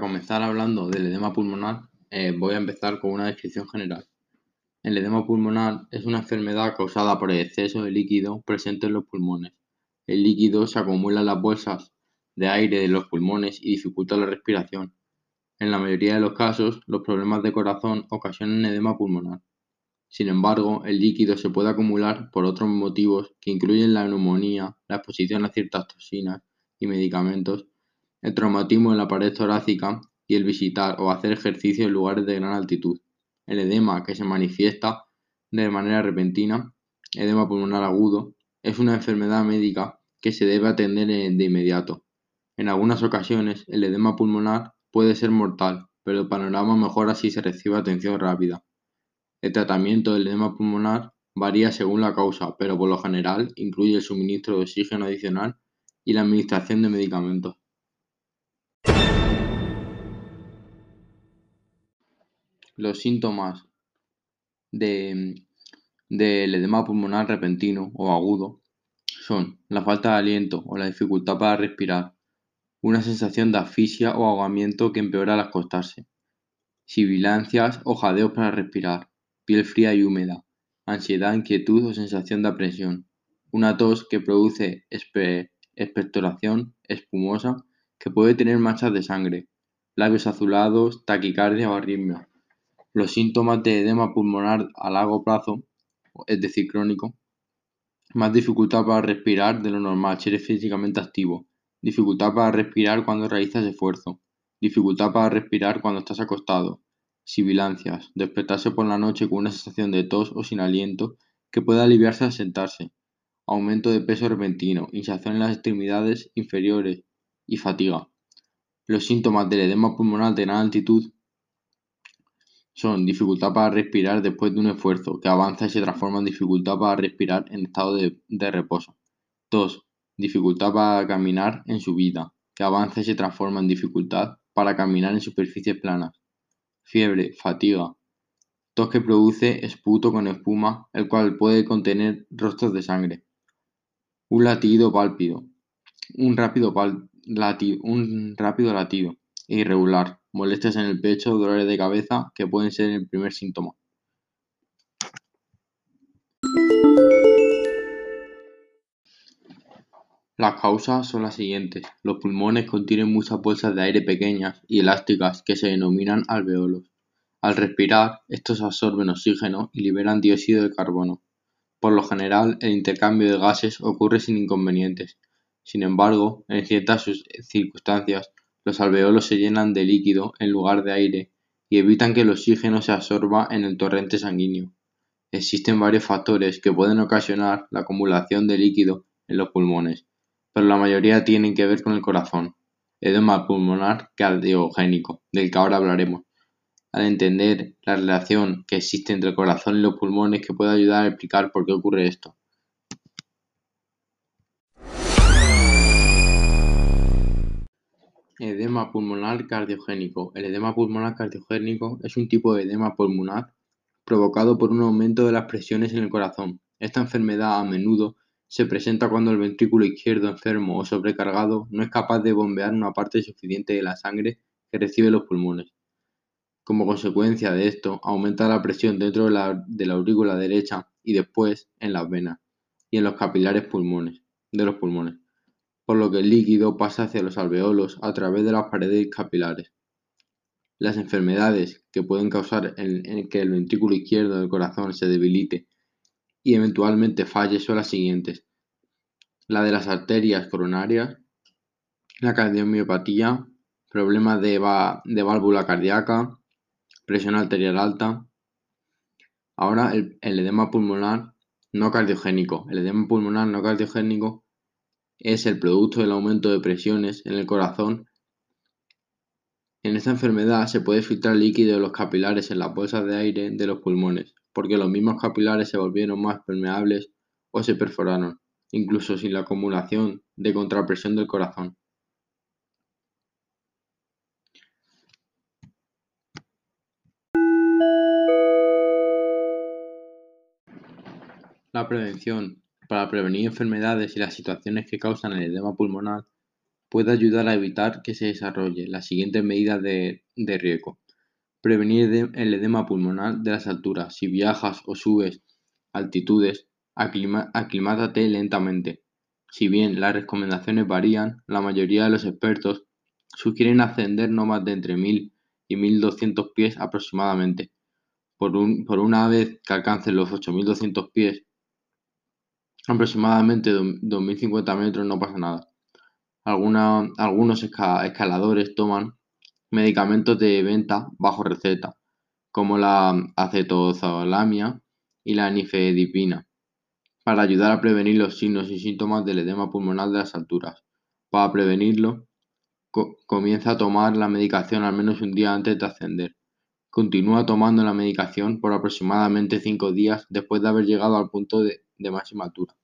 comenzar hablando del edema pulmonar, eh, voy a empezar con una descripción general. El edema pulmonar es una enfermedad causada por el exceso de líquido presente en los pulmones. El líquido se acumula en las bolsas de aire de los pulmones y dificulta la respiración. En la mayoría de los casos, los problemas de corazón ocasionan edema pulmonar. Sin embargo, el líquido se puede acumular por otros motivos que incluyen la neumonía, la exposición a ciertas toxinas y medicamentos, el traumatismo en la pared torácica y el visitar o hacer ejercicio en lugares de gran altitud. El edema que se manifiesta de manera repentina, edema pulmonar agudo, es una enfermedad médica que se debe atender de inmediato. En algunas ocasiones, el edema pulmonar puede ser mortal, pero el panorama mejora si se recibe atención rápida. El tratamiento del edema pulmonar varía según la causa, pero por lo general incluye el suministro de oxígeno adicional y la administración de medicamentos. Los síntomas del edema pulmonar repentino o agudo son la falta de aliento o la dificultad para respirar, una sensación de asfixia o ahogamiento que empeora al acostarse, sibilancias o jadeos para respirar, piel fría y húmeda, ansiedad, inquietud o sensación de apresión, una tos que produce expectoración espumosa que puede tener manchas de sangre, labios azulados, taquicardia o arritmia. Los síntomas de edema pulmonar a largo plazo, es decir, crónico, más dificultad para respirar de lo normal si eres físicamente activo, dificultad para respirar cuando realizas esfuerzo, dificultad para respirar cuando estás acostado, sibilancias, despertarse por la noche con una sensación de tos o sin aliento que puede aliviarse al sentarse, aumento de peso repentino, hinchazón en las extremidades inferiores y fatiga. Los síntomas del edema pulmonar de gran altitud son dificultad para respirar después de un esfuerzo que avanza y se transforma en dificultad para respirar en estado de, reposo. 2. Dificultad para caminar en subida, que avanza y se transforma en dificultad para caminar en superficies planas. Fiebre, fatiga. Tos que produce esputo con espuma, el cual puede contener rostros de sangre. Un latido pálpido. Un rápido, un rápido latido. Irregular molestias en el pecho, dolores de cabeza, que pueden ser el primer síntoma. Las causas son las siguientes. Los pulmones contienen muchas bolsas de aire pequeñas y elásticas que se denominan alveolos. Al respirar, estos absorben oxígeno y liberan dióxido de carbono. Por lo general, el intercambio de gases ocurre sin inconvenientes. Sin embargo, en ciertas circunstancias, los alveolos se llenan de líquido en lugar de aire y evitan que el oxígeno se absorba en el torrente sanguíneo. Existen varios factores que pueden ocasionar la acumulación de líquido en los pulmones, pero la mayoría tienen que ver con el corazón. Edema pulmonar cardiogénico, del que ahora hablaremos. Al entender la relación que existe entre el corazón y los pulmones que puede ayudar a explicar por qué ocurre esto. Edema pulmonar cardiogénico. El edema pulmonar cardiogénico es un tipo de edema pulmonar provocado por un aumento de las presiones en el corazón. Esta enfermedad a menudo se presenta cuando el ventrículo izquierdo enfermo o sobrecargado no es capaz de bombear una parte suficiente de la sangre que recibe los pulmones. Como consecuencia de esto, aumenta la presión dentro de la, de la aurícula derecha y después en las venas y en los capilares pulmones, de los pulmones por lo que el líquido pasa hacia los alveolos a través de las paredes capilares. Las enfermedades que pueden causar que el ventrículo izquierdo del corazón se debilite y eventualmente falle son las siguientes. La de las arterias coronarias, la cardiomiopatía, problemas de, de válvula cardíaca, presión arterial alta. Ahora el, el edema pulmonar no cardiogénico. El edema pulmonar no cardiogénico es el producto del aumento de presiones en el corazón. En esta enfermedad se puede filtrar líquido de los capilares en las bolsas de aire de los pulmones, porque los mismos capilares se volvieron más permeables o se perforaron, incluso sin la acumulación de contrapresión del corazón. La prevención para prevenir enfermedades y las situaciones que causan el edema pulmonar puede ayudar a evitar que se desarrolle las siguientes medidas de, riesgo. Prevenir el edema pulmonar de las alturas. Si viajas o subes altitudes, aclimátate lentamente. Si bien las recomendaciones varían, la mayoría de los expertos sugieren ascender no más de entre 1000 y 1200 pies aproximadamente. Por, por una vez que alcancen los 8200 pies, aproximadamente 2050 metros, no pasa nada. algunos escaladores toman medicamentos de venta bajo receta, como la acetozolamia y la nifedipina, para ayudar a prevenir los signos y síntomas del edema pulmonar de las alturas. Para prevenirlo, comienza a tomar la medicación al menos un día antes de ascender. Continúa tomando la medicación por aproximadamente 5 días después de haber llegado al punto de máxima altura.